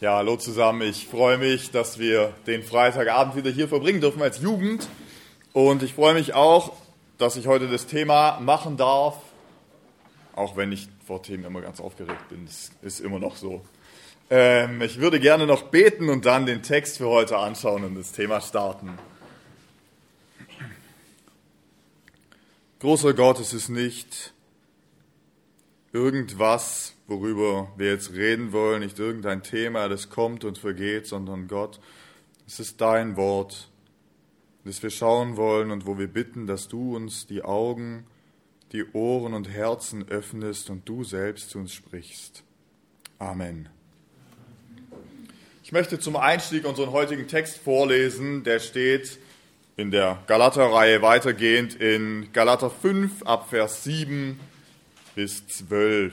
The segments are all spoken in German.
Ja, hallo zusammen. Ich freue mich, dass wir den Freitagabend wieder hier verbringen dürfen als Jugend. Und ich freue mich auch, dass ich heute das Thema machen darf, auch wenn ich vor Themen immer ganz aufgeregt bin. Das ist immer noch so. Ähm, ich würde gerne noch beten und dann den Text für heute anschauen und das Thema starten. Großer Gott, es ist nicht irgendwas, worüber wir jetzt reden wollen, nicht irgendein Thema, das kommt und vergeht, sondern Gott, es ist dein Wort, das wir schauen wollen und wo wir bitten, dass du uns die Augen, die Ohren und Herzen öffnest und du selbst zu uns sprichst. Amen. Ich möchte zum Einstieg unseren heutigen Text vorlesen, der steht in der Galater-Reihe weitergehend in Galater 5 ab Vers 7 bis 12.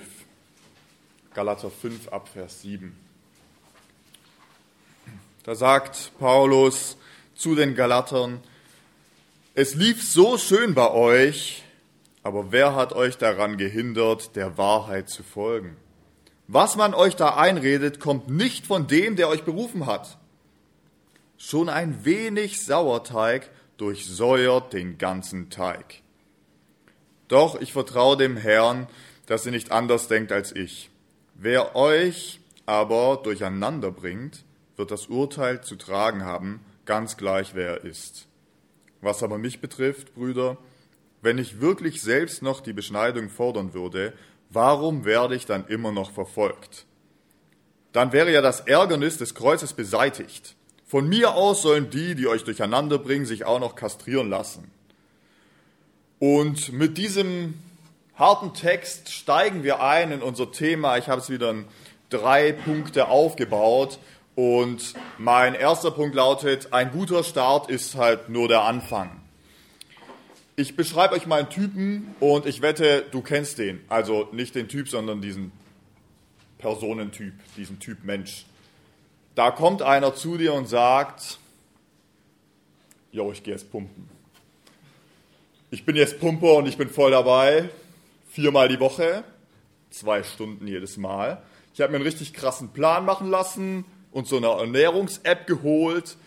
Galater 5 ab Vers 7. Da sagt Paulus zu den Galatern, es lief so schön bei euch, aber wer hat euch daran gehindert, der Wahrheit zu folgen? Was man euch da einredet, kommt nicht von dem, der euch berufen hat. Schon ein wenig Sauerteig durchsäuert den ganzen Teig. Doch ich vertraue dem Herrn, dass ihr nicht anders denkt als ich. Wer euch aber durcheinander bringt, wird das Urteil zu tragen haben, ganz gleich wer er ist. Was aber mich betrifft, Brüder, wenn ich wirklich selbst noch die Beschneidung fordern würde, warum werde ich dann immer noch verfolgt? Dann wäre ja das Ärgernis des Kreuzes beseitigt. Von mir aus sollen die, die euch durcheinander bringen, sich auch noch kastrieren lassen. Und mit diesem harten Text steigen wir ein in unser Thema. Ich habe es wieder in drei Punkte aufgebaut. Und mein erster Punkt lautet, ein guter Start ist halt nur der Anfang. Ich beschreibe euch mal einen Typen und ich wette, du kennst den. Also nicht den Typ, sondern diesen Personentyp, diesen Typ Mensch. Da kommt einer zu dir und sagt, jo, ich gehe jetzt pumpen. Ich bin jetzt Pumper und ich bin voll dabei. Viermal die Woche, zwei Stunden jedes Mal. Ich habe mir einen richtig krassen Plan machen lassen und so eine Ernährungs-App geholt.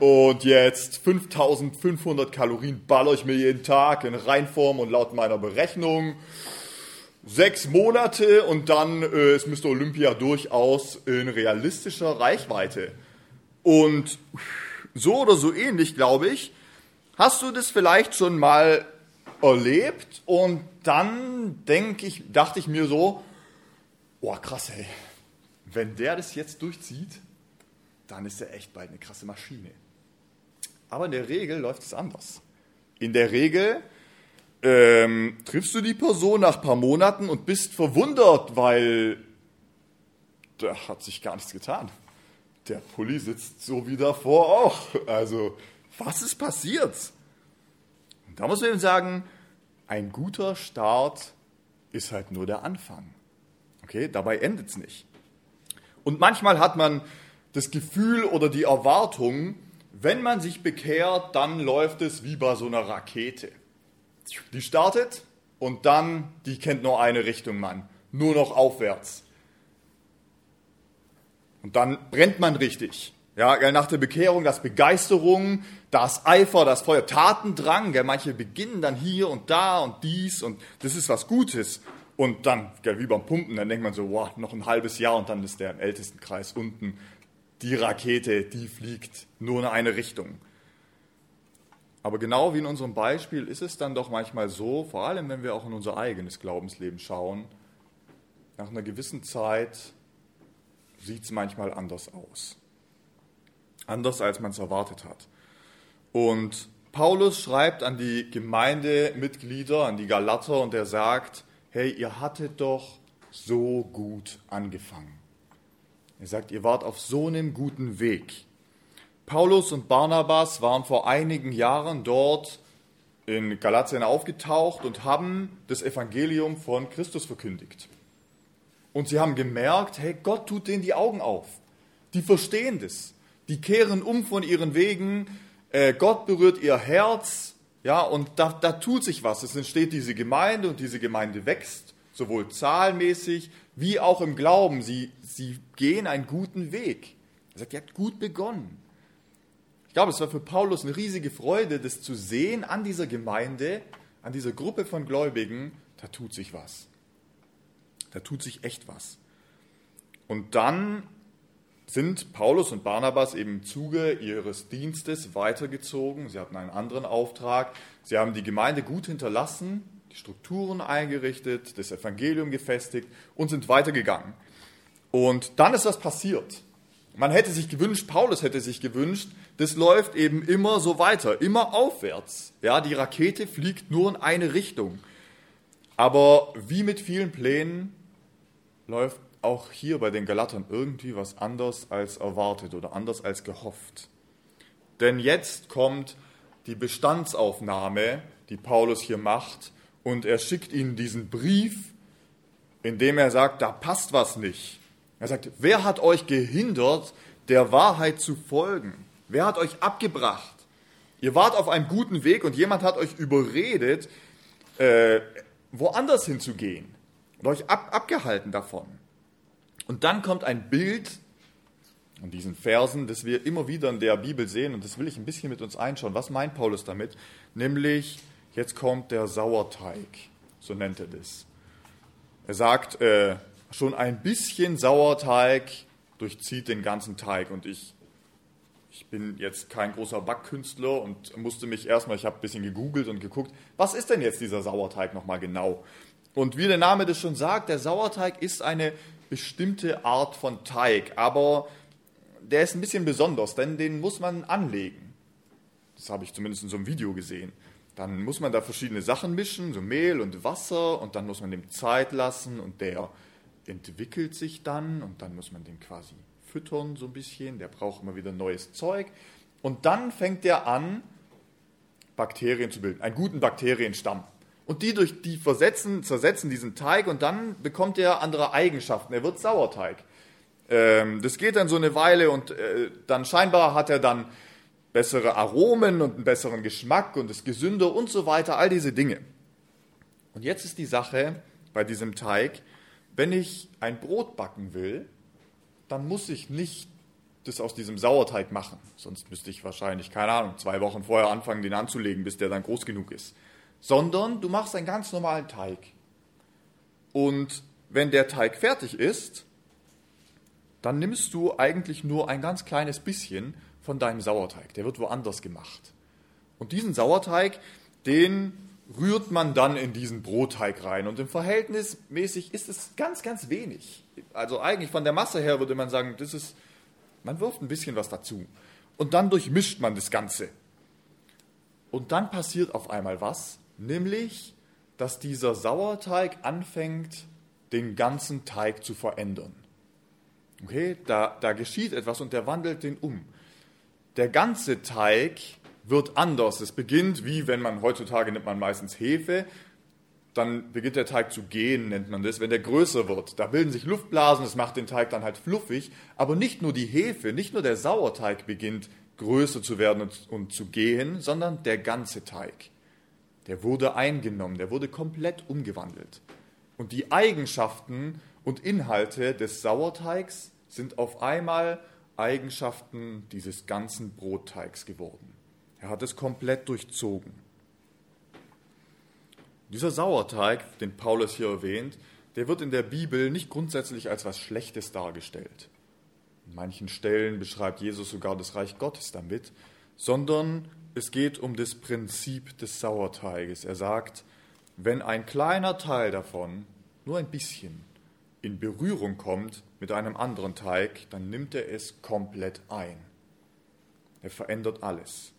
Und jetzt 5500 Kalorien baller ich mir jeden Tag in Reinform und laut meiner Berechnung sechs Monate und dann äh, ist Mr. Olympia durchaus in realistischer Reichweite. Und so oder so ähnlich, glaube ich, hast du das vielleicht schon mal erlebt und dann denke ich, dachte ich mir so, boah krass, ey, wenn der das jetzt durchzieht, dann ist er echt bald eine krasse Maschine. Aber in der Regel läuft es anders. In der Regel ähm, triffst du die Person nach ein paar Monaten und bist verwundert, weil da hat sich gar nichts getan. Der Pulli sitzt so wie davor auch. Also, was ist passiert? Und da muss man eben sagen, ein guter Start ist halt nur der Anfang. Okay, dabei endet es nicht. Und manchmal hat man das Gefühl oder die Erwartung, wenn man sich bekehrt, dann läuft es wie bei so einer Rakete. Die startet und dann, die kennt nur eine Richtung, Mann. Nur noch aufwärts. Und dann brennt man richtig. Ja, nach der Bekehrung, das Begeisterung, das Eifer, das Feuer, Tatendrang. Gell, manche beginnen dann hier und da und dies und das ist was Gutes. Und dann, gell, wie beim Pumpen, dann denkt man so, wow, noch ein halbes Jahr und dann ist der im Ältestenkreis unten. Die Rakete, die fliegt nur in eine Richtung. Aber genau wie in unserem Beispiel ist es dann doch manchmal so, vor allem wenn wir auch in unser eigenes Glaubensleben schauen, nach einer gewissen Zeit sieht es manchmal anders aus. Anders als man es erwartet hat. Und Paulus schreibt an die Gemeindemitglieder, an die Galater, und er sagt, hey, ihr hattet doch so gut angefangen. Er sagt, ihr wart auf so einem guten Weg. Paulus und Barnabas waren vor einigen Jahren dort in Galatien aufgetaucht und haben das Evangelium von Christus verkündigt. Und sie haben gemerkt, hey, Gott tut denen die Augen auf. Die verstehen das. Die kehren um von ihren Wegen. Äh, Gott berührt ihr Herz. Ja, und da, da tut sich was. Es entsteht diese Gemeinde und diese Gemeinde wächst, sowohl zahlmäßig wie auch im Glauben. Sie, sie gehen einen guten Weg. Er sagt, ihr habt gut begonnen. Ich glaube, es war für Paulus eine riesige Freude, das zu sehen an dieser Gemeinde, an dieser Gruppe von Gläubigen, da tut sich was. Da tut sich echt was. Und dann sind Paulus und Barnabas eben im Zuge ihres Dienstes weitergezogen. Sie hatten einen anderen Auftrag. Sie haben die Gemeinde gut hinterlassen, die Strukturen eingerichtet, das Evangelium gefestigt und sind weitergegangen. Und dann ist was passiert. Man hätte sich gewünscht, Paulus hätte sich gewünscht, das läuft eben immer so weiter, immer aufwärts. Ja, die Rakete fliegt nur in eine Richtung. Aber wie mit vielen Plänen läuft auch hier bei den Galatern irgendwie was anders als erwartet oder anders als gehofft. Denn jetzt kommt die Bestandsaufnahme, die Paulus hier macht, und er schickt ihnen diesen Brief, in dem er sagt, da passt was nicht. Er sagt, wer hat euch gehindert, der Wahrheit zu folgen? Wer hat euch abgebracht? Ihr wart auf einem guten Weg und jemand hat euch überredet, äh, woanders hinzugehen und euch ab, abgehalten davon. Und dann kommt ein Bild in diesen Versen, das wir immer wieder in der Bibel sehen, und das will ich ein bisschen mit uns einschauen. Was meint Paulus damit? Nämlich, jetzt kommt der Sauerteig, so nennt er das. Er sagt, äh, schon ein bisschen Sauerteig durchzieht den ganzen Teig. Und ich, ich bin jetzt kein großer Backkünstler und musste mich erstmal, ich habe ein bisschen gegoogelt und geguckt, was ist denn jetzt dieser Sauerteig nochmal genau? Und wie der Name das schon sagt, der Sauerteig ist eine bestimmte Art von Teig, aber der ist ein bisschen besonders, denn den muss man anlegen. Das habe ich zumindest in so einem Video gesehen. Dann muss man da verschiedene Sachen mischen, so Mehl und Wasser, und dann muss man dem Zeit lassen und der entwickelt sich dann und dann muss man den quasi füttern so ein bisschen. Der braucht immer wieder neues Zeug. Und dann fängt der an, Bakterien zu bilden, einen guten Bakterienstamm. Und die durch die versetzen, zersetzen diesen Teig und dann bekommt er andere Eigenschaften. Er wird Sauerteig. Ähm, das geht dann so eine Weile und äh, dann scheinbar hat er dann bessere Aromen und einen besseren Geschmack und ist gesünder und so weiter, all diese Dinge. Und jetzt ist die Sache bei diesem Teig, wenn ich ein Brot backen will, dann muss ich nicht das aus diesem Sauerteig machen. Sonst müsste ich wahrscheinlich, keine Ahnung, zwei Wochen vorher anfangen, den anzulegen, bis der dann groß genug ist sondern du machst einen ganz normalen Teig. Und wenn der Teig fertig ist, dann nimmst du eigentlich nur ein ganz kleines bisschen von deinem Sauerteig. Der wird woanders gemacht. Und diesen Sauerteig, den rührt man dann in diesen Brotteig rein. Und im Verhältnis mäßig ist es ganz, ganz wenig. Also eigentlich von der Masse her würde man sagen, das ist, man wirft ein bisschen was dazu. Und dann durchmischt man das Ganze. Und dann passiert auf einmal was, nämlich dass dieser Sauerteig anfängt, den ganzen Teig zu verändern. Okay, da, da geschieht etwas und der wandelt den um. Der ganze Teig wird anders. Es beginnt wie wenn man heutzutage nimmt man meistens Hefe, dann beginnt der Teig zu gehen, nennt man das, wenn der größer wird. Da bilden sich Luftblasen, das macht den Teig dann halt fluffig. Aber nicht nur die Hefe, nicht nur der Sauerteig beginnt größer zu werden und, und zu gehen, sondern der ganze Teig der wurde eingenommen, der wurde komplett umgewandelt. Und die Eigenschaften und Inhalte des Sauerteigs sind auf einmal Eigenschaften dieses ganzen Brotteigs geworden. Er hat es komplett durchzogen. Dieser Sauerteig, den Paulus hier erwähnt, der wird in der Bibel nicht grundsätzlich als was Schlechtes dargestellt. In manchen Stellen beschreibt Jesus sogar das Reich Gottes damit, sondern es geht um das Prinzip des Sauerteiges. Er sagt, wenn ein kleiner Teil davon, nur ein bisschen, in Berührung kommt mit einem anderen Teig, dann nimmt er es komplett ein. Er verändert alles.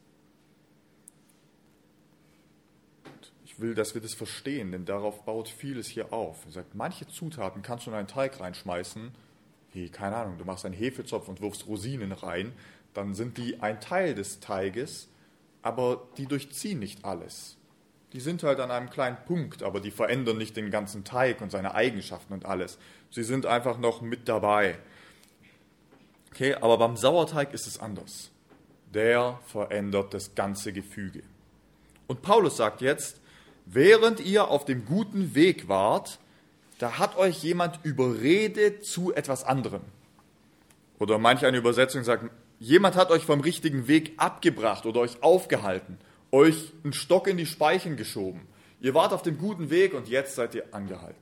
Ich will, dass wir das verstehen, denn darauf baut vieles hier auf. Er sagt, manche Zutaten kannst du in einen Teig reinschmeißen, wie, keine Ahnung, du machst einen Hefezopf und wirfst Rosinen rein, dann sind die ein Teil des Teiges, aber die durchziehen nicht alles. Die sind halt an einem kleinen Punkt, aber die verändern nicht den ganzen Teig und seine Eigenschaften und alles. Sie sind einfach noch mit dabei. Okay, aber beim Sauerteig ist es anders. Der verändert das ganze Gefüge. Und Paulus sagt jetzt, während ihr auf dem guten Weg wart, da hat euch jemand überredet zu etwas anderem. Oder manch eine Übersetzung sagt, jemand hat euch vom richtigen Weg abgebracht oder euch aufgehalten, euch einen Stock in die Speichen geschoben. Ihr wart auf dem guten Weg und jetzt seid ihr angehalten.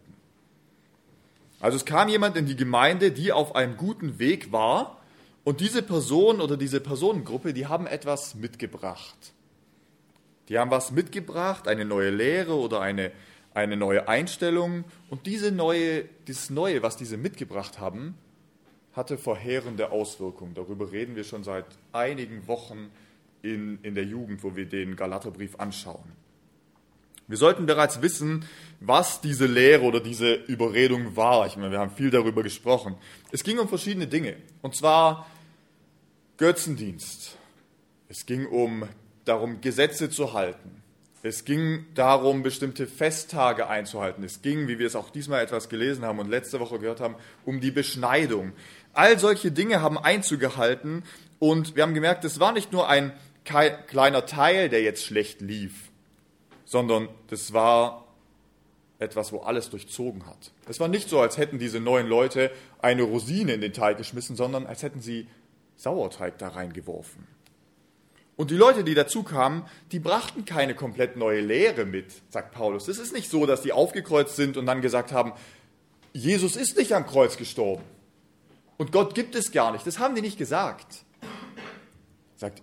Also es kam jemand in die Gemeinde, die auf einem guten Weg war und diese Person oder diese Personengruppe, die haben etwas mitgebracht. Die haben was mitgebracht, eine neue Lehre oder eine, eine neue Einstellung. Und diese neue, dieses Neue, was diese mitgebracht haben, hatte verheerende Auswirkungen. Darüber reden wir schon seit einigen Wochen in, in der Jugend, wo wir den Galaterbrief anschauen. Wir sollten bereits wissen, was diese Lehre oder diese Überredung war. Ich meine, wir haben viel darüber gesprochen. Es ging um verschiedene Dinge. Und zwar Götzendienst. Es ging um darum, Gesetze zu halten. Es ging darum, bestimmte Festtage einzuhalten. Es ging, wie wir es auch diesmal etwas gelesen haben und letzte Woche gehört haben, um die Beschneidung. All solche Dinge haben Einzug gehalten und wir haben gemerkt, es war nicht nur ein kleiner Teil, der jetzt schlecht lief, sondern das war etwas, wo alles durchzogen hat. Es war nicht so, als hätten diese neuen Leute eine Rosine in den Teig geschmissen, sondern als hätten sie Sauerteig da reingeworfen. Und die Leute, die dazu kamen, die brachten keine komplett neue Lehre mit, sagt Paulus. Es ist nicht so, dass die aufgekreuzt sind und dann gesagt haben, Jesus ist nicht am Kreuz gestorben und Gott gibt es gar nicht. Das haben die nicht gesagt. Sagt,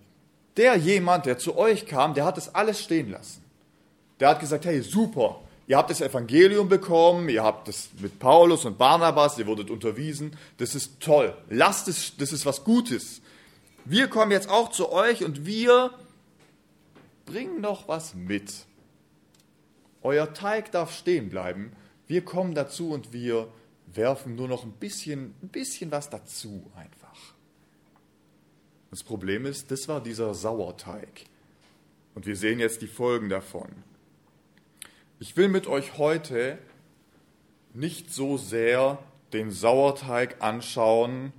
der jemand, der zu euch kam, der hat das alles stehen lassen. Der hat gesagt, hey, super, ihr habt das Evangelium bekommen, ihr habt das mit Paulus und Barnabas, ihr wurdet unterwiesen, das ist toll. Lasst es, das ist was Gutes. Wir kommen jetzt auch zu euch und wir bringen noch was mit. Euer Teig darf stehen bleiben. Wir kommen dazu und wir werfen nur noch ein bisschen, ein bisschen was dazu einfach. Das Problem ist, das war dieser Sauerteig. Und wir sehen jetzt die Folgen davon. Ich will mit euch heute nicht so sehr den Sauerteig anschauen,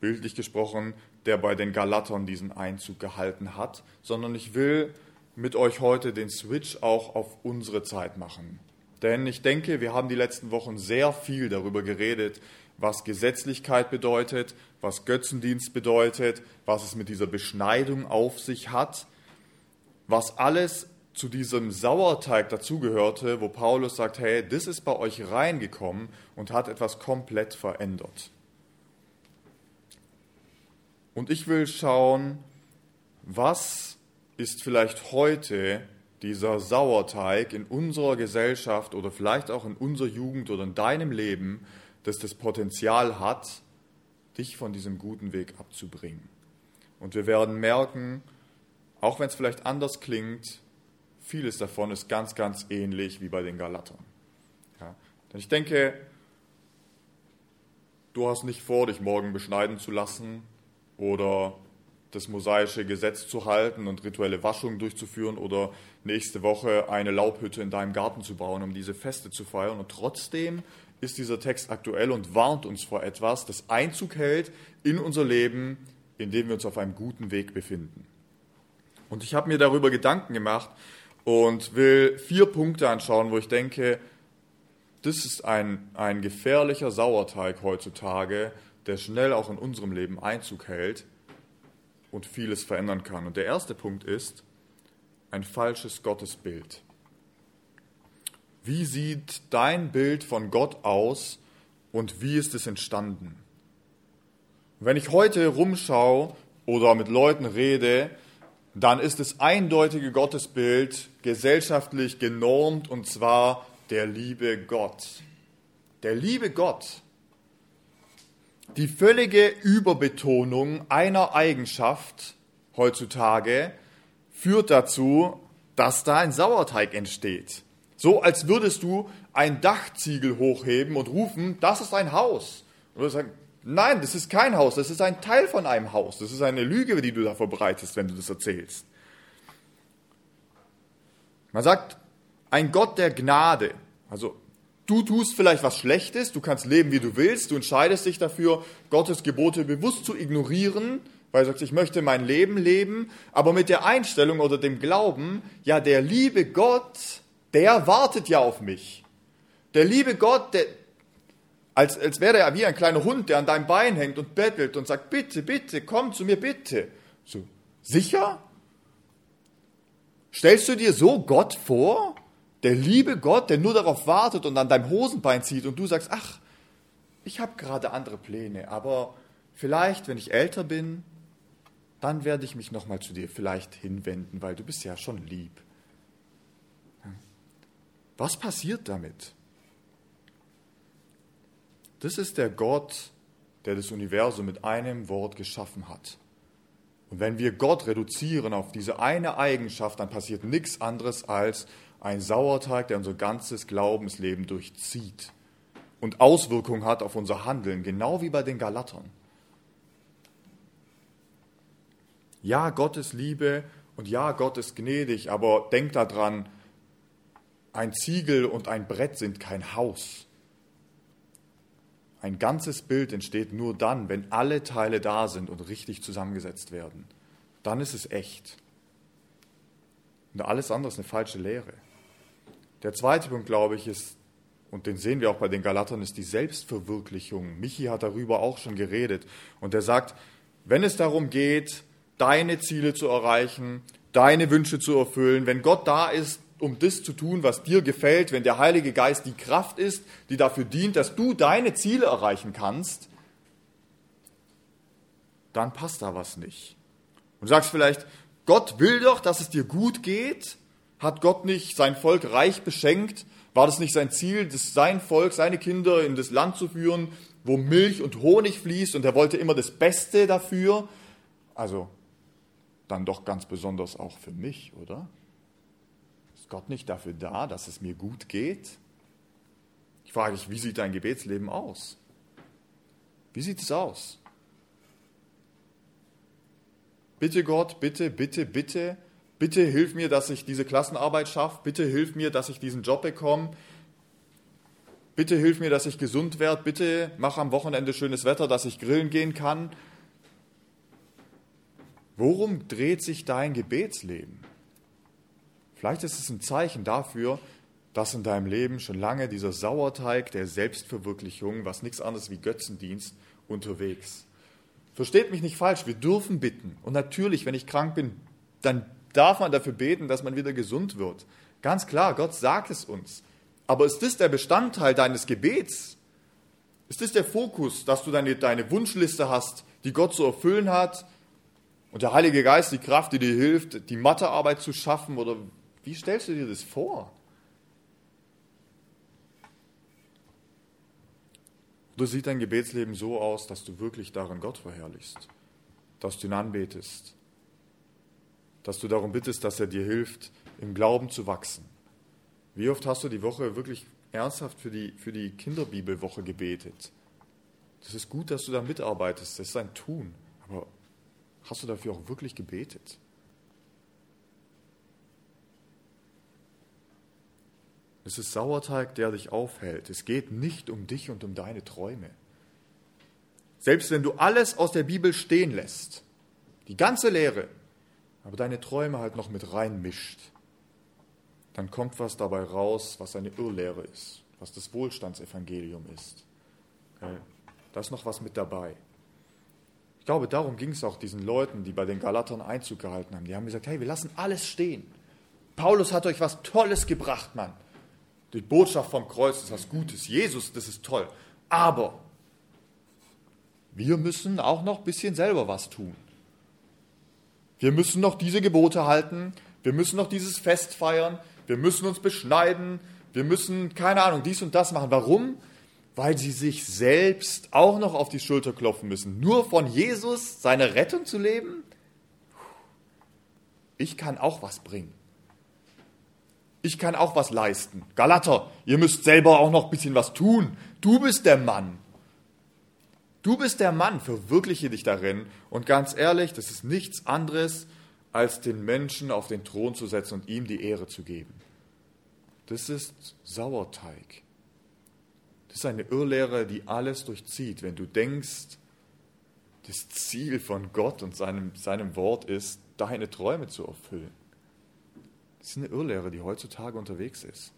bildlich gesprochen, der bei den Galatern diesen Einzug gehalten hat, sondern ich will mit euch heute den Switch auch auf unsere Zeit machen. Denn ich denke, wir haben die letzten Wochen sehr viel darüber geredet, was Gesetzlichkeit bedeutet, was Götzendienst bedeutet, was es mit dieser Beschneidung auf sich hat, was alles zu diesem Sauerteig dazugehörte, wo Paulus sagt, hey, das ist bei euch reingekommen und hat etwas komplett verändert. Und ich will schauen, was ist vielleicht heute dieser Sauerteig in unserer Gesellschaft oder vielleicht auch in unserer Jugend oder in deinem Leben, das das Potenzial hat, dich von diesem guten Weg abzubringen. Und wir werden merken, auch wenn es vielleicht anders klingt, vieles davon ist ganz, ganz ähnlich wie bei den Galatern. Ja. Denn ich denke, du hast nicht vor, dich morgen beschneiden zu lassen oder das mosaische Gesetz zu halten und rituelle Waschungen durchzuführen oder nächste Woche eine Laubhütte in deinem Garten zu bauen, um diese Feste zu feiern. Und trotzdem ist dieser Text aktuell und warnt uns vor etwas, das Einzug hält in unser Leben, in dem wir uns auf einem guten Weg befinden. Und ich habe mir darüber Gedanken gemacht und will vier Punkte anschauen, wo ich denke, das ist ein, ein gefährlicher Sauerteig heutzutage, der schnell auch in unserem Leben Einzug hält und vieles verändern kann. Und der erste Punkt ist ein falsches Gottesbild. Wie sieht dein Bild von Gott aus und wie ist es entstanden? Wenn ich heute rumschaue oder mit Leuten rede, dann ist das eindeutige Gottesbild gesellschaftlich genormt und zwar der liebe Gott. Der liebe Gott. Die völlige Überbetonung einer Eigenschaft heutzutage führt dazu, dass da ein Sauerteig entsteht. So als würdest du ein Dachziegel hochheben und rufen, das ist ein Haus. Und du sagen, nein, das ist kein Haus, das ist ein Teil von einem Haus. Das ist eine Lüge, die du da verbreitest, wenn du das erzählst. Man sagt, ein Gott der Gnade. Also Du tust vielleicht was Schlechtes, du kannst leben, wie du willst, du entscheidest dich dafür, Gottes Gebote bewusst zu ignorieren, weil du sagst, ich möchte mein Leben leben, aber mit der Einstellung oder dem Glauben, ja, der liebe Gott, der wartet ja auf mich. Der liebe Gott, der, Als, als wäre er wie ein kleiner Hund, der an deinem Bein hängt und bettelt und sagt, bitte, bitte, komm zu mir, bitte. So, sicher? Stellst du dir so Gott vor? Der liebe Gott, der nur darauf wartet und an deinem Hosenbein zieht und du sagst, ach, ich habe gerade andere Pläne, aber vielleicht, wenn ich älter bin, dann werde ich mich nochmal zu dir vielleicht hinwenden, weil du bist ja schon lieb. Was passiert damit? Das ist der Gott, der das Universum mit einem Wort geschaffen hat. Und wenn wir Gott reduzieren auf diese eine Eigenschaft, dann passiert nichts anderes als ein Sauerteig, der unser ganzes Glaubensleben durchzieht und Auswirkungen hat auf unser Handeln, genau wie bei den Galatern. Ja, Gott ist Liebe und ja, Gott ist gnädig, aber denk daran, ein Ziegel und ein Brett sind kein Haus. Ein ganzes Bild entsteht nur dann, wenn alle Teile da sind und richtig zusammengesetzt werden. Dann ist es echt. Und alles andere ist eine falsche Lehre. Der zweite Punkt, glaube ich, ist, und den sehen wir auch bei den Galatern, ist die Selbstverwirklichung. Michi hat darüber auch schon geredet. Und er sagt, wenn es darum geht, deine Ziele zu erreichen, deine Wünsche zu erfüllen, wenn Gott da ist, um das zu tun, was dir gefällt, wenn der Heilige Geist die Kraft ist, die dafür dient, dass du deine Ziele erreichen kannst, dann passt da was nicht. Und sagst vielleicht, Gott will doch, dass es dir gut geht. Hat Gott nicht sein Volk reich beschenkt? War das nicht sein Ziel, das sein Volk, seine Kinder in das Land zu führen, wo Milch und Honig fließt und er wollte immer das Beste dafür? Also dann doch ganz besonders auch für mich, oder? Gott nicht dafür da, dass es mir gut geht? Ich frage dich, wie sieht dein Gebetsleben aus? Wie sieht es aus? Bitte Gott, bitte, bitte, bitte, bitte hilf mir, dass ich diese Klassenarbeit schaffe. Bitte hilf mir, dass ich diesen Job bekomme. Bitte hilf mir, dass ich gesund werde. Bitte mach am Wochenende schönes Wetter, dass ich grillen gehen kann. Worum dreht sich dein Gebetsleben? Vielleicht ist es ein Zeichen dafür, dass in deinem Leben schon lange dieser Sauerteig der Selbstverwirklichung, was nichts anderes wie Götzendienst, unterwegs. Versteht mich nicht falsch, wir dürfen bitten. Und natürlich, wenn ich krank bin, dann darf man dafür beten, dass man wieder gesund wird. Ganz klar, Gott sagt es uns. Aber ist das der Bestandteil deines Gebets? Ist das der Fokus, dass du deine, deine Wunschliste hast, die Gott zu erfüllen hat? Und der Heilige Geist die Kraft, die dir hilft, die Mathearbeit zu schaffen oder wie stellst du dir das vor? Oder sieht dein Gebetsleben so aus, dass du wirklich darin Gott verherrlichst, dass du ihn anbetest, dass du darum bittest, dass er dir hilft, im Glauben zu wachsen? Wie oft hast du die Woche wirklich ernsthaft für die, für die Kinderbibelwoche gebetet? Das ist gut, dass du da mitarbeitest, das ist ein Tun, aber hast du dafür auch wirklich gebetet? Es ist Sauerteig, der dich aufhält. Es geht nicht um dich und um deine Träume. Selbst wenn du alles aus der Bibel stehen lässt, die ganze Lehre, aber deine Träume halt noch mit reinmischt, dann kommt was dabei raus, was eine Irrlehre ist, was das Wohlstandsevangelium ist. Da ist noch was mit dabei. Ich glaube, darum ging es auch diesen Leuten, die bei den Galatern Einzug gehalten haben. Die haben gesagt, hey, wir lassen alles stehen. Paulus hat euch was Tolles gebracht, Mann. Die Botschaft vom Kreuz ist was Gutes. Jesus, das ist toll. Aber wir müssen auch noch ein bisschen selber was tun. Wir müssen noch diese Gebote halten. Wir müssen noch dieses Fest feiern. Wir müssen uns beschneiden. Wir müssen, keine Ahnung, dies und das machen. Warum? Weil sie sich selbst auch noch auf die Schulter klopfen müssen. Nur von Jesus seine Rettung zu leben? Ich kann auch was bringen ich kann auch was leisten. Galater, ihr müsst selber auch noch ein bisschen was tun. Du bist der Mann. Du bist der Mann, verwirkliche dich darin. Und ganz ehrlich, das ist nichts anderes, als den Menschen auf den Thron zu setzen und ihm die Ehre zu geben. Das ist Sauerteig. Das ist eine Irrlehre, die alles durchzieht. Wenn du denkst, das Ziel von Gott und seinem, seinem Wort ist, deine Träume zu erfüllen. Das ist eine Irrlehre, die heutzutage unterwegs ist.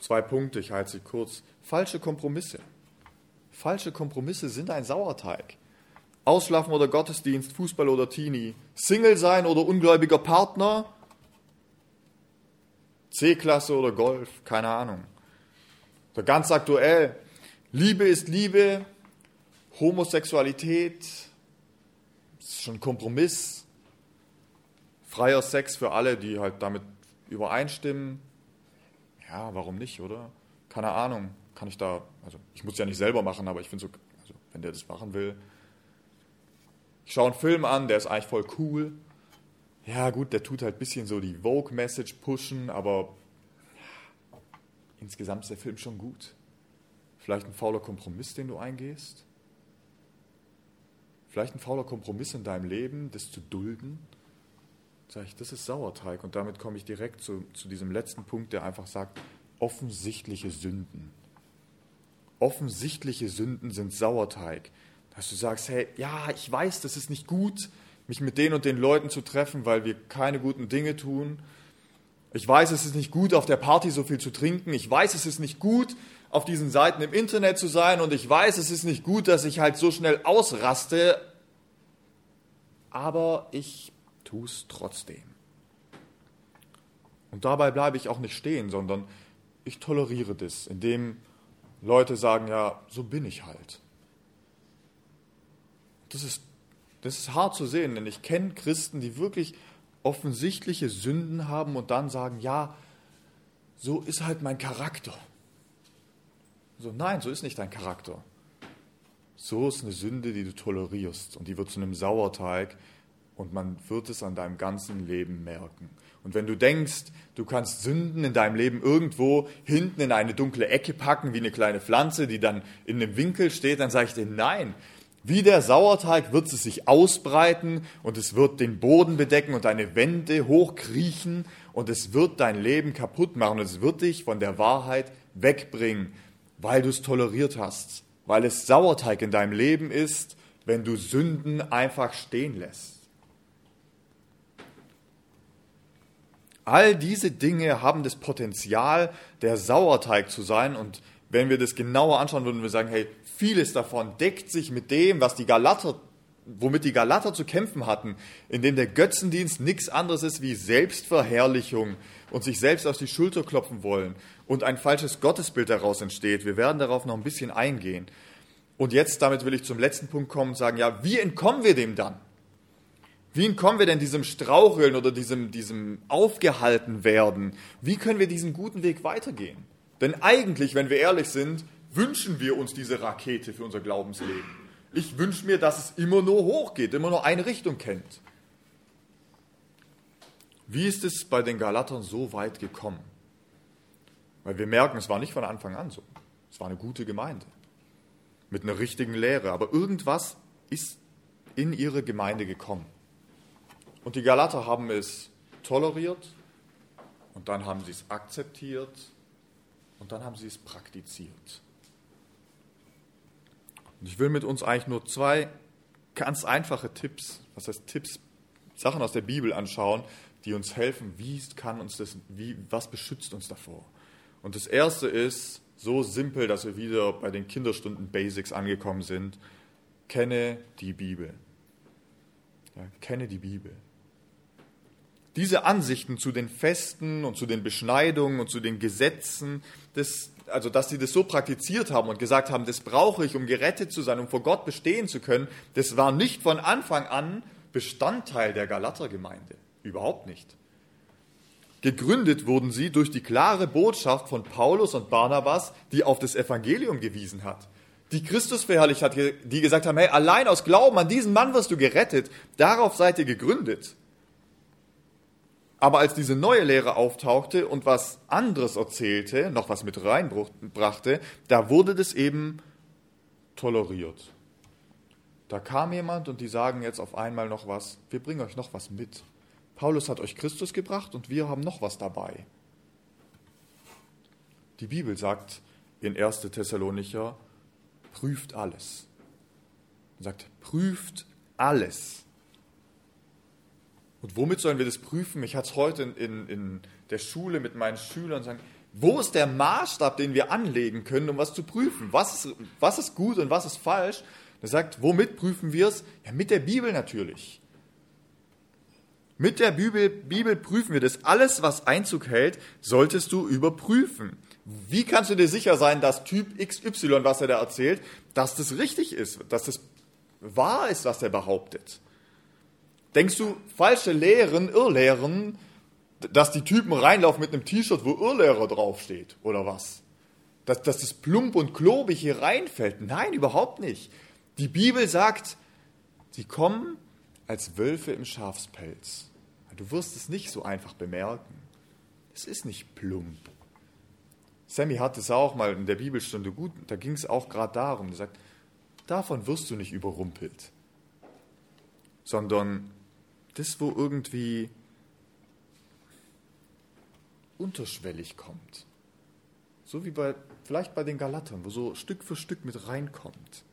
Zwei Punkte, ich halte sie kurz. Falsche Kompromisse. Falsche Kompromisse sind ein Sauerteig. Ausschlafen oder Gottesdienst, Fußball oder Teenie, Single sein oder ungläubiger Partner, C-Klasse oder Golf, keine Ahnung. Oder ganz aktuell, Liebe ist Liebe, Homosexualität, ist schon Kompromiss, freier Sex für alle, die halt damit übereinstimmen. Ja, warum nicht, oder? Keine Ahnung, kann ich da, also ich muss ja nicht selber machen, aber ich finde so, also wenn der das machen will. Ich schaue einen Film an, der ist eigentlich voll cool. Ja, gut, der tut halt ein bisschen so die Vogue-Message pushen, aber insgesamt ist der Film schon gut. Vielleicht ein fauler Kompromiss, den du eingehst? Vielleicht ein fauler Kompromiss in deinem Leben, das zu dulden? Sag ich, das ist Sauerteig. Und damit komme ich direkt zu, zu diesem letzten Punkt, der einfach sagt, offensichtliche Sünden. Offensichtliche Sünden sind Sauerteig. Dass du sagst, hey, ja, ich weiß, das ist nicht gut, mich mit den und den Leuten zu treffen, weil wir keine guten Dinge tun. Ich weiß, es ist nicht gut, auf der Party so viel zu trinken. Ich weiß, es ist nicht gut, auf diesen Seiten im Internet zu sein. Und ich weiß, es ist nicht gut, dass ich halt so schnell ausraste. Aber ich tue es trotzdem. Und dabei bleibe ich auch nicht stehen, sondern ich toleriere das, indem Leute sagen, ja, so bin ich halt. Das ist, das ist hart zu sehen, denn ich kenne Christen, die wirklich offensichtliche Sünden haben und dann sagen, ja, so ist halt mein Charakter. So, nein, so ist nicht dein Charakter. So ist eine Sünde, die du tolerierst und die wird zu einem Sauerteig, und man wird es an deinem ganzen Leben merken. Und wenn du denkst, du kannst Sünden in deinem Leben irgendwo hinten in eine dunkle Ecke packen, wie eine kleine Pflanze, die dann in einem Winkel steht, dann sage ich dir, nein, wie der Sauerteig wird es sich ausbreiten und es wird den Boden bedecken und deine Wände hochkriechen und es wird dein Leben kaputt machen und es wird dich von der Wahrheit wegbringen, weil du es toleriert hast, weil es Sauerteig in deinem Leben ist, wenn du Sünden einfach stehen lässt. All diese Dinge haben das Potenzial, der Sauerteig zu sein. Und wenn wir das genauer anschauen, würden wir sagen, hey, vieles davon deckt sich mit dem, was die Galater, womit die Galater zu kämpfen hatten, indem der Götzendienst nichts anderes ist wie Selbstverherrlichung und sich selbst auf die Schulter klopfen wollen und ein falsches Gottesbild daraus entsteht. Wir werden darauf noch ein bisschen eingehen. Und jetzt, damit will ich zum letzten Punkt kommen und sagen, ja, wie entkommen wir dem dann? Wie entkommen wir denn diesem Straucheln oder diesem, diesem aufgehalten werden? Wie können wir diesen guten Weg weitergehen? Denn eigentlich, wenn wir ehrlich sind, wünschen wir uns diese Rakete für unser Glaubensleben. Ich wünsche mir, dass es immer nur hochgeht, immer nur eine Richtung kennt. Wie ist es bei den Galatern so weit gekommen? Weil wir merken, es war nicht von Anfang an so. Es war eine gute Gemeinde mit einer richtigen Lehre, aber irgendwas ist in ihre Gemeinde gekommen. Und die Galater haben es toleriert und dann haben sie es akzeptiert und dann haben sie es praktiziert. Und ich will mit uns eigentlich nur zwei ganz einfache Tipps, was heißt Tipps, Sachen aus der Bibel anschauen, die uns helfen, wie kann uns das, wie, was beschützt uns davor. Und das erste ist so simpel, dass wir wieder bei den Kinderstunden Basics angekommen sind. Kenne die Bibel. Ja, kenne die Bibel diese Ansichten zu den Festen und zu den Beschneidungen und zu den Gesetzen, das, also dass sie das so praktiziert haben und gesagt haben, das brauche ich, um gerettet zu sein, um vor Gott bestehen zu können, das war nicht von Anfang an Bestandteil der Galatergemeinde. Überhaupt nicht. Gegründet wurden sie durch die klare Botschaft von Paulus und Barnabas, die auf das Evangelium gewiesen hat. Die Christus verherrlicht hat, die gesagt haben, hey, allein aus Glauben an diesen Mann wirst du gerettet. Darauf seid ihr gegründet. Aber als diese neue Lehre auftauchte und was anderes erzählte, noch was mit reinbrachte, da wurde das eben toleriert. Da kam jemand und die sagen jetzt auf einmal noch was, wir bringen euch noch was mit. Paulus hat euch Christus gebracht und wir haben noch was dabei. Die Bibel sagt in 1. Thessalonicher, prüft alles. sagt, prüft alles. Und womit sollen wir das prüfen? Ich hatte es heute in, in, in der Schule mit meinen Schülern sagen, Wo ist der Maßstab, den wir anlegen können, um was zu prüfen? Was ist, was ist gut und was ist falsch? Er sagt, womit prüfen wir es? Ja, mit der Bibel natürlich. Mit der Bibel, Bibel prüfen wir das. Alles, was Einzug hält, solltest du überprüfen. Wie kannst du dir sicher sein, dass Typ XY, was er da erzählt, dass das richtig ist, dass das wahr ist, was er behauptet? Denkst du, falsche Lehren, Irrlehren, dass die Typen reinlaufen mit einem T-Shirt, wo Irrlehrer draufsteht, oder was? Dass, dass das plump und klobig hier reinfällt? Nein, überhaupt nicht. Die Bibel sagt, sie kommen als Wölfe im Schafspelz. Du wirst es nicht so einfach bemerken. Es ist nicht plump. Sammy hat es auch mal in der Bibelstunde gut, da ging es auch gerade darum. Er sagt, davon wirst du nicht überrumpelt, sondern das, wo irgendwie unterschwellig kommt. So wie bei, vielleicht bei den Galatern, wo so Stück für Stück mit reinkommt.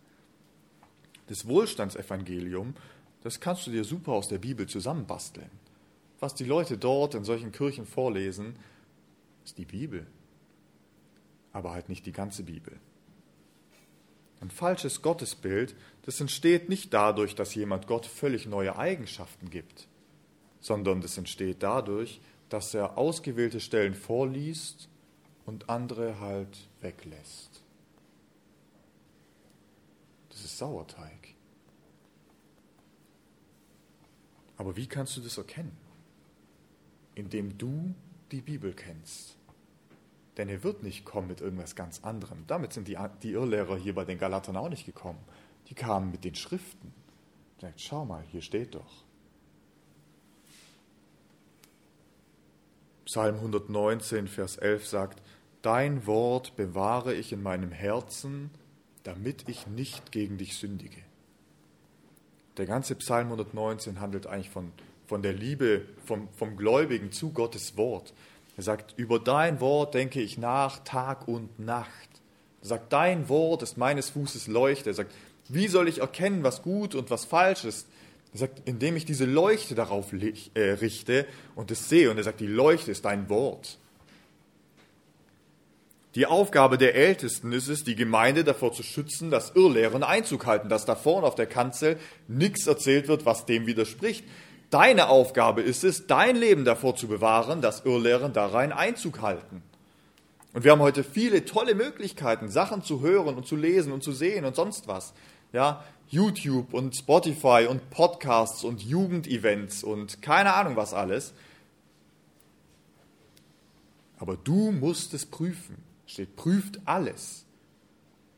Das Wohlstandsevangelium, das kannst du dir super aus der Bibel zusammenbasteln was die Leute dort in solchen Kirchen vorlesen, ist die Bibel. Aber halt nicht die ganze Bibel. Ein falsches Gottesbild, das entsteht nicht dadurch, dass jemand Gott völlig neue Eigenschaften gibt, sondern das entsteht dadurch, dass er ausgewählte Stellen vorliest und andere halt weglässt. Das ist Sauerteig. Aber wie kannst du das erkennen? indem du die Bibel kennst. Denn er wird nicht kommen mit irgendwas ganz anderem. Damit sind die, die Irrlehrer hier bei den Galatern auch nicht gekommen. Die kamen mit den Schriften. Sagt, schau mal, hier steht doch. Psalm 119, Vers 11 sagt, Dein Wort bewahre ich in meinem Herzen, damit ich nicht gegen dich sündige. Der ganze Psalm 119 handelt eigentlich von von der Liebe vom, vom Gläubigen zu Gottes Wort. Er sagt, über dein Wort denke ich nach Tag und Nacht. Er sagt, dein Wort ist meines Fußes Leuchte. Er sagt, wie soll ich erkennen, was gut und was falsch ist? Er sagt, indem ich diese Leuchte darauf äh, richte und es sehe. Und er sagt, die Leuchte ist dein Wort. Die Aufgabe der Ältesten ist es, die Gemeinde davor zu schützen, dass Irrlehren Einzug halten, dass da vorne auf der Kanzel nichts erzählt wird, was dem widerspricht. Deine Aufgabe ist es, dein Leben davor zu bewahren, dass Irrlehren darein Einzug halten. Und wir haben heute viele tolle Möglichkeiten, Sachen zu hören und zu lesen und zu sehen und sonst was. Ja, YouTube und Spotify und Podcasts und Jugendevents und keine Ahnung was alles. Aber du musst es prüfen. Steht, prüft alles.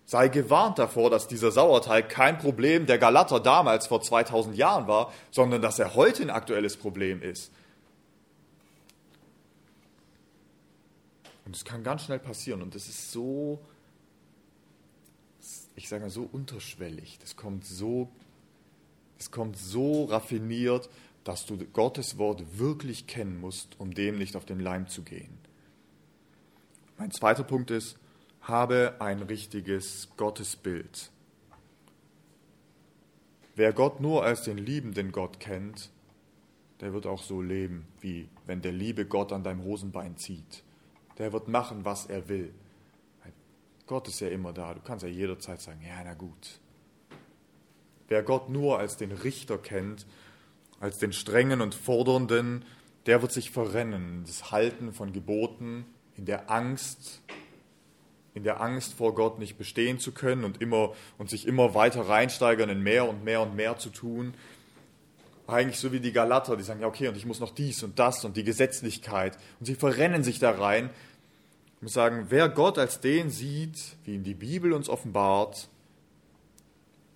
Sei gewarnt davor, dass dieser Sauerteig kein Problem der Galater damals vor 2000 Jahren war, sondern dass er heute ein aktuelles Problem ist. Und es kann ganz schnell passieren und es ist so, ich sage mal so unterschwellig, das kommt so, es kommt so raffiniert, dass du Gottes Wort wirklich kennen musst, um dem nicht auf den Leim zu gehen. Mein zweiter Punkt ist, habe ein richtiges Gottesbild. Wer Gott nur als den liebenden Gott kennt, der wird auch so leben, wie wenn der liebe Gott an deinem Hosenbein zieht. Der wird machen, was er will. Gott ist ja immer da. Du kannst ja jederzeit sagen, ja, na gut. Wer Gott nur als den Richter kennt, als den strengen und fordernden, der wird sich verrennen, das Halten von Geboten, in der Angst in der Angst vor Gott nicht bestehen zu können und, immer, und sich immer weiter reinsteigern in mehr und mehr und mehr zu tun. Eigentlich so wie die Galater, die sagen, ja okay, und ich muss noch dies und das und die Gesetzlichkeit. Und sie verrennen sich da rein und sagen, wer Gott als den sieht, wie ihn die Bibel uns offenbart,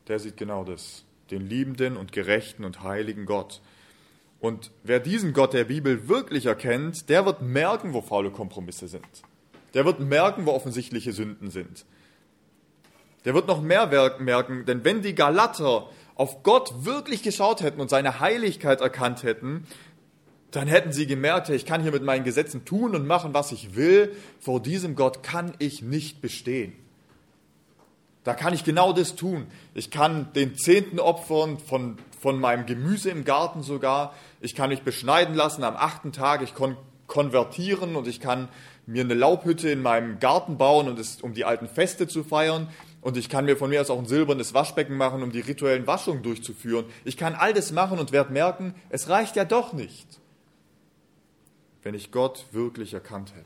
der sieht genau das, den liebenden und gerechten und heiligen Gott. Und wer diesen Gott der Bibel wirklich erkennt, der wird merken, wo faule Kompromisse sind. Der wird merken, wo offensichtliche Sünden sind. Der wird noch mehr merken, denn wenn die Galater auf Gott wirklich geschaut hätten und seine Heiligkeit erkannt hätten, dann hätten sie gemerkt, ich kann hier mit meinen Gesetzen tun und machen, was ich will. Vor diesem Gott kann ich nicht bestehen. Da kann ich genau das tun. Ich kann den Zehnten opfern von, von meinem Gemüse im Garten sogar. Ich kann mich beschneiden lassen am achten Tag. Ich kann konvertieren und ich kann mir eine Laubhütte in meinem Garten bauen, und es, um die alten Feste zu feiern. Und ich kann mir von mir aus auch ein silbernes Waschbecken machen, um die rituellen Waschungen durchzuführen. Ich kann all das machen und werde merken, es reicht ja doch nicht, wenn ich Gott wirklich erkannt hätte.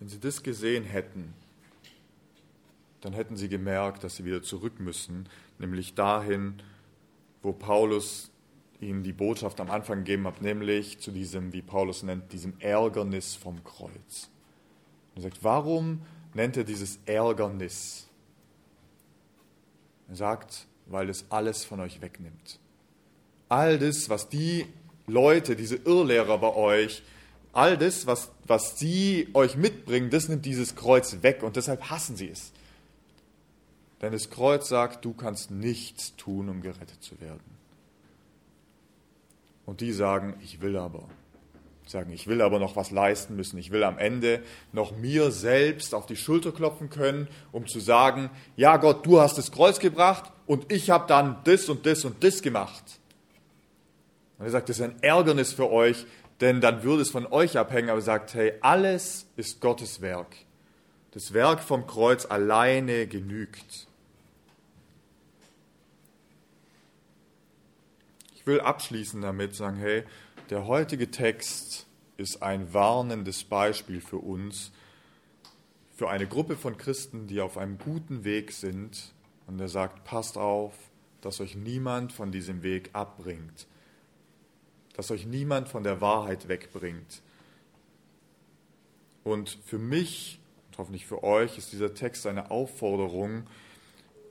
Wenn sie das gesehen hätten, dann hätten sie gemerkt, dass sie wieder zurück müssen, nämlich dahin, wo Paulus ihnen die Botschaft am Anfang gegeben hat, nämlich zu diesem, wie Paulus nennt, diesem Ärgernis vom Kreuz. Er sagt, warum nennt er dieses Ärgernis? Er sagt, weil es alles von euch wegnimmt. All das, was die Leute, diese Irrlehrer bei euch, all das, was, was sie euch mitbringen, das nimmt dieses Kreuz weg und deshalb hassen sie es. Denn das Kreuz sagt, du kannst nichts tun, um gerettet zu werden. Und die sagen, ich will aber. Sagen, ich will aber noch was leisten müssen. Ich will am Ende noch mir selbst auf die Schulter klopfen können, um zu sagen, ja Gott, du hast das Kreuz gebracht und ich habe dann das und das und das gemacht. Und er sagt, das ist ein Ärgernis für euch, denn dann würde es von euch abhängen, aber er sagt, hey, alles ist Gottes Werk. Das Werk vom Kreuz alleine genügt. Will abschließen damit, sagen, hey, der heutige Text ist ein warnendes Beispiel für uns, für eine Gruppe von Christen, die auf einem guten Weg sind. Und er sagt, passt auf, dass euch niemand von diesem Weg abbringt, dass euch niemand von der Wahrheit wegbringt. Und für mich und hoffentlich für euch ist dieser Text eine Aufforderung,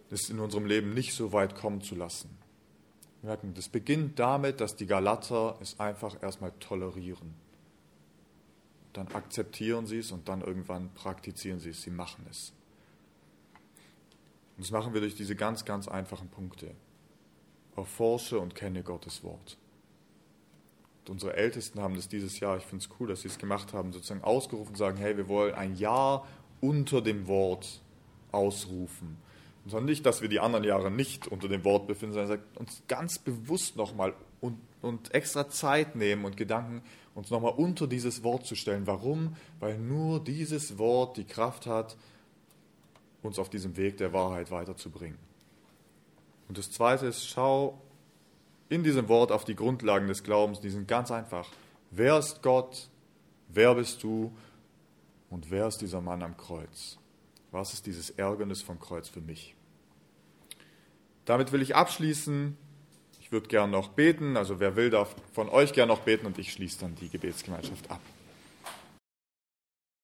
es in unserem Leben nicht so weit kommen zu lassen merken, das beginnt damit, dass die Galater es einfach erstmal tolerieren. Dann akzeptieren sie es und dann irgendwann praktizieren sie es, sie machen es. Und das machen wir durch diese ganz, ganz einfachen Punkte. Erforsche und kenne Gottes Wort. Und unsere Ältesten haben das dieses Jahr, ich finde es cool, dass sie es gemacht haben, sozusagen ausgerufen und sagen, hey, wir wollen ein Jahr unter dem Wort ausrufen sondern nicht, dass wir die anderen Jahre nicht unter dem Wort befinden, sondern uns ganz bewusst nochmal und, und extra Zeit nehmen und Gedanken, uns nochmal unter dieses Wort zu stellen. Warum? Weil nur dieses Wort die Kraft hat, uns auf diesem Weg der Wahrheit weiterzubringen. Und das Zweite ist, schau in diesem Wort auf die Grundlagen des Glaubens, die sind ganz einfach. Wer ist Gott? Wer bist du? Und wer ist dieser Mann am Kreuz? Was ist dieses Ärgernis vom Kreuz für mich? Damit will ich abschließen. Ich würde gern noch beten, also wer will, darf von euch gern noch beten und ich schließe dann die Gebetsgemeinschaft ab.